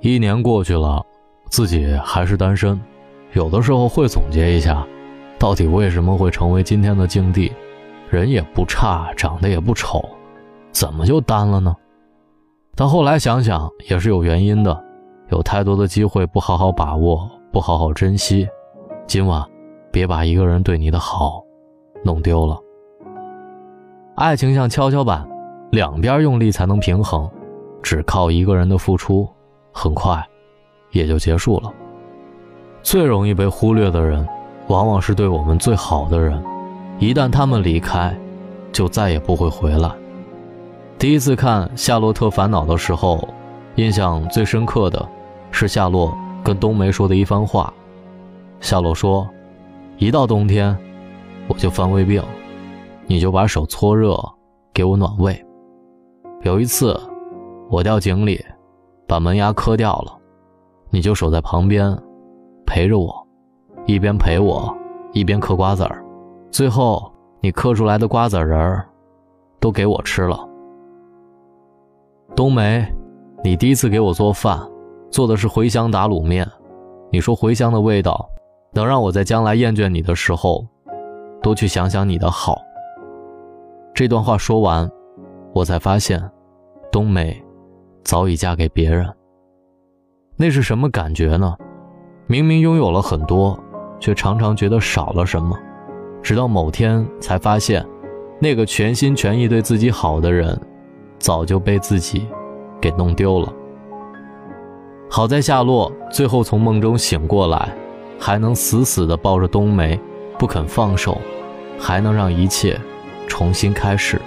一年过去了，自己还是单身，有的时候会总结一下，到底为什么会成为今天的境地？人也不差，长得也不丑，怎么就单了呢？但后来想想，也是有原因的，有太多的机会不好好把握，不好好珍惜。今晚，别把一个人对你的好弄丢了。爱情像跷跷板，两边用力才能平衡，只靠一个人的付出，很快也就结束了。最容易被忽略的人，往往是对我们最好的人。一旦他们离开，就再也不会回来。第一次看《夏洛特烦恼》的时候，印象最深刻的是夏洛跟冬梅说的一番话。夏洛说：“一到冬天，我就犯胃病，你就把手搓热，给我暖胃。有一次，我掉井里，把门牙磕掉了，你就守在旁边，陪着我，一边陪我，一边嗑瓜子儿。”最后，你嗑出来的瓜子仁儿，都给我吃了。冬梅，你第一次给我做饭，做的是茴香打卤面。你说茴香的味道，能让我在将来厌倦你的时候，多去想想你的好。这段话说完，我才发现，冬梅早已嫁给别人。那是什么感觉呢？明明拥有了很多，却常常觉得少了什么。直到某天才发现，那个全心全意对自己好的人，早就被自己给弄丢了。好在夏洛最后从梦中醒过来，还能死死地抱着冬梅，不肯放手，还能让一切重新开始。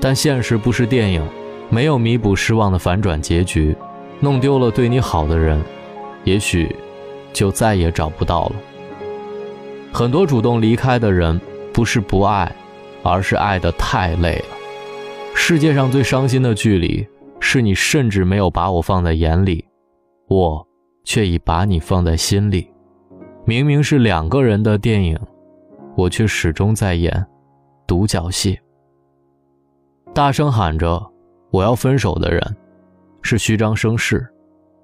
但现实不是电影，没有弥补失望的反转结局，弄丢了对你好的人，也许就再也找不到了。很多主动离开的人，不是不爱，而是爱得太累了。世界上最伤心的距离，是你甚至没有把我放在眼里，我却已把你放在心里。明明是两个人的电影，我却始终在演独角戏。大声喊着我要分手的人，是虚张声势。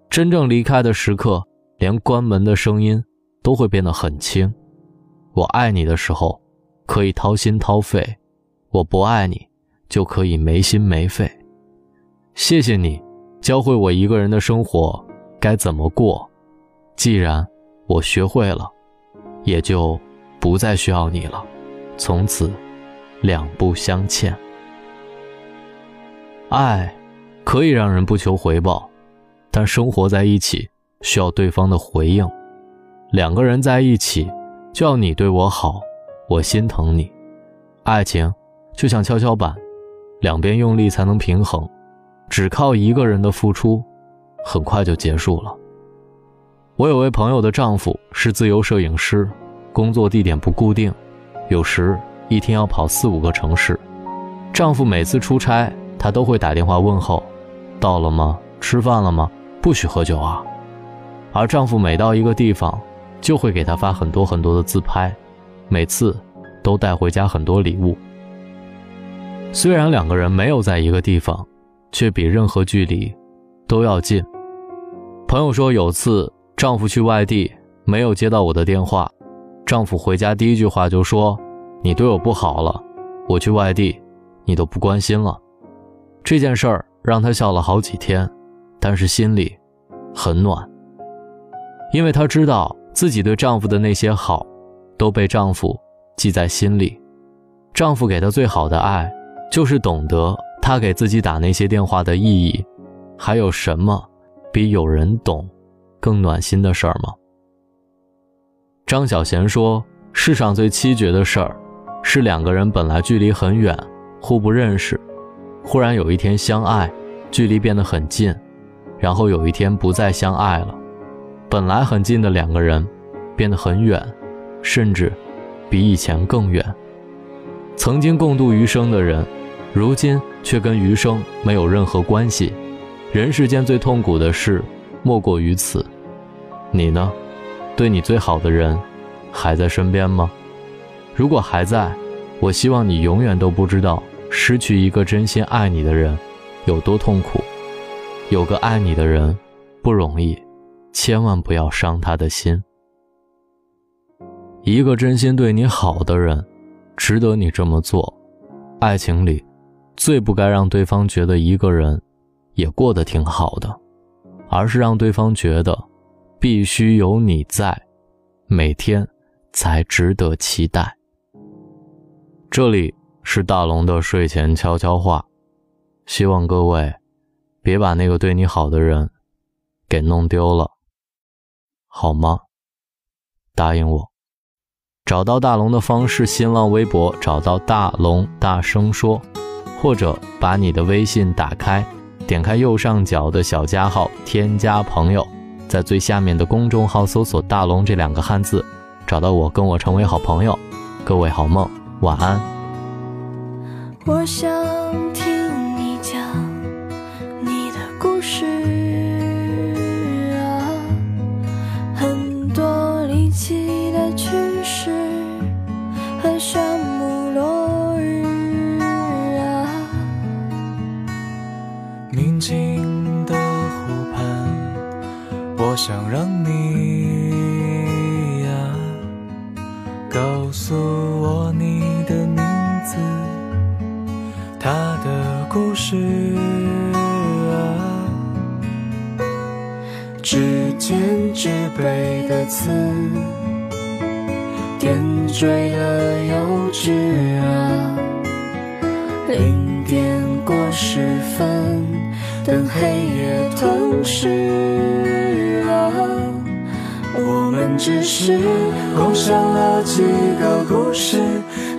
真正离开的时刻，连关门的声音都会变得很轻。我爱你的时候，可以掏心掏肺；我不爱你，就可以没心没肺。谢谢你，教会我一个人的生活该怎么过。既然我学会了，也就不再需要你了，从此两不相欠。爱可以让人不求回报，但生活在一起需要对方的回应。两个人在一起。就要你对我好，我心疼你。爱情就像跷跷板，两边用力才能平衡，只靠一个人的付出，很快就结束了。我有位朋友的丈夫是自由摄影师，工作地点不固定，有时一天要跑四五个城市。丈夫每次出差，她都会打电话问候：“到了吗？吃饭了吗？不许喝酒啊。”而丈夫每到一个地方，就会给她发很多很多的自拍，每次都带回家很多礼物。虽然两个人没有在一个地方，却比任何距离都要近。朋友说，有次丈夫去外地，没有接到我的电话，丈夫回家第一句话就说：“你对我不好了，我去外地，你都不关心了。”这件事儿让她笑了好几天，但是心里很暖，因为她知道。自己对丈夫的那些好，都被丈夫记在心里。丈夫给她最好的爱，就是懂得她给自己打那些电话的意义。还有什么比有人懂更暖心的事儿吗？张小娴说：“世上最凄绝的事儿，是两个人本来距离很远，互不认识，忽然有一天相爱，距离变得很近，然后有一天不再相爱了。”本来很近的两个人，变得很远，甚至比以前更远。曾经共度余生的人，如今却跟余生没有任何关系。人世间最痛苦的事，莫过于此。你呢？对你最好的人，还在身边吗？如果还在，我希望你永远都不知道失去一个真心爱你的人有多痛苦。有个爱你的人。不容易，千万不要伤他的心。一个真心对你好的人，值得你这么做。爱情里，最不该让对方觉得一个人也过得挺好的，而是让对方觉得必须有你在，每天才值得期待。这里是大龙的睡前悄悄话，希望各位别把那个对你好的人给弄丢了，好吗？答应我。找到大龙的方式：新浪微博找到大龙，大声说，或者把你的微信打开，点开右上角的小加号，添加朋友，在最下面的公众号搜索“大龙”这两个汉字，找到我，跟我成为好朋友。各位好梦，晚安。我想听你讲你的故事啊，很多离奇的趣事和沙漠落日啊，宁静的湖畔，我想让你呀告诉我你的名字，故事啊，指尖纸背的刺，点缀了幼稚啊。零点过十分，等黑夜吞噬啊。我们只是共享了几个故事，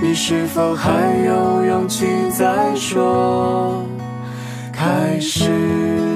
你是否还有勇气再说开始？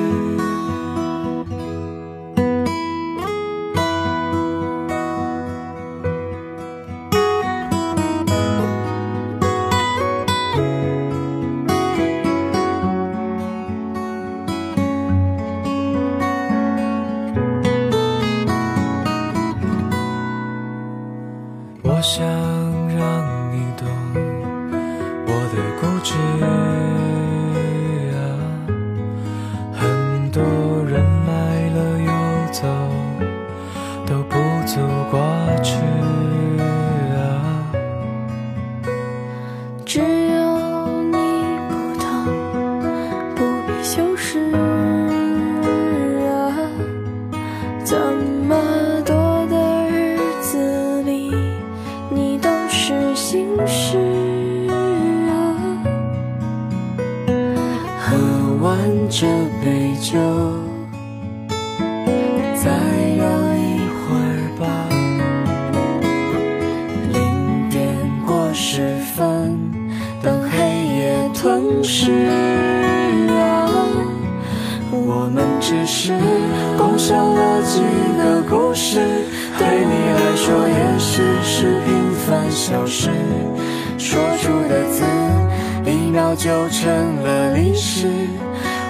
这杯酒，再聊一会儿吧。零点过十分，等黑夜吞噬啊。我们只是共享了几个故事，对你来说也许是平凡小事。说出的字，一秒就成了历史。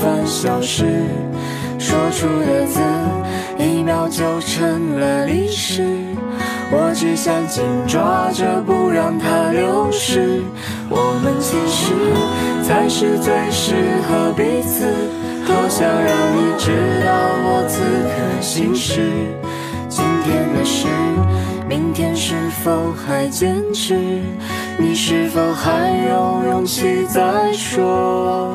凡小事。说出的字，一秒就成了历史。我只想紧抓着，不让它流失。我们其实才是最适合彼此。多想让你知道我此刻心事。今天的事，明天是否还坚持？你是否还有勇气再说？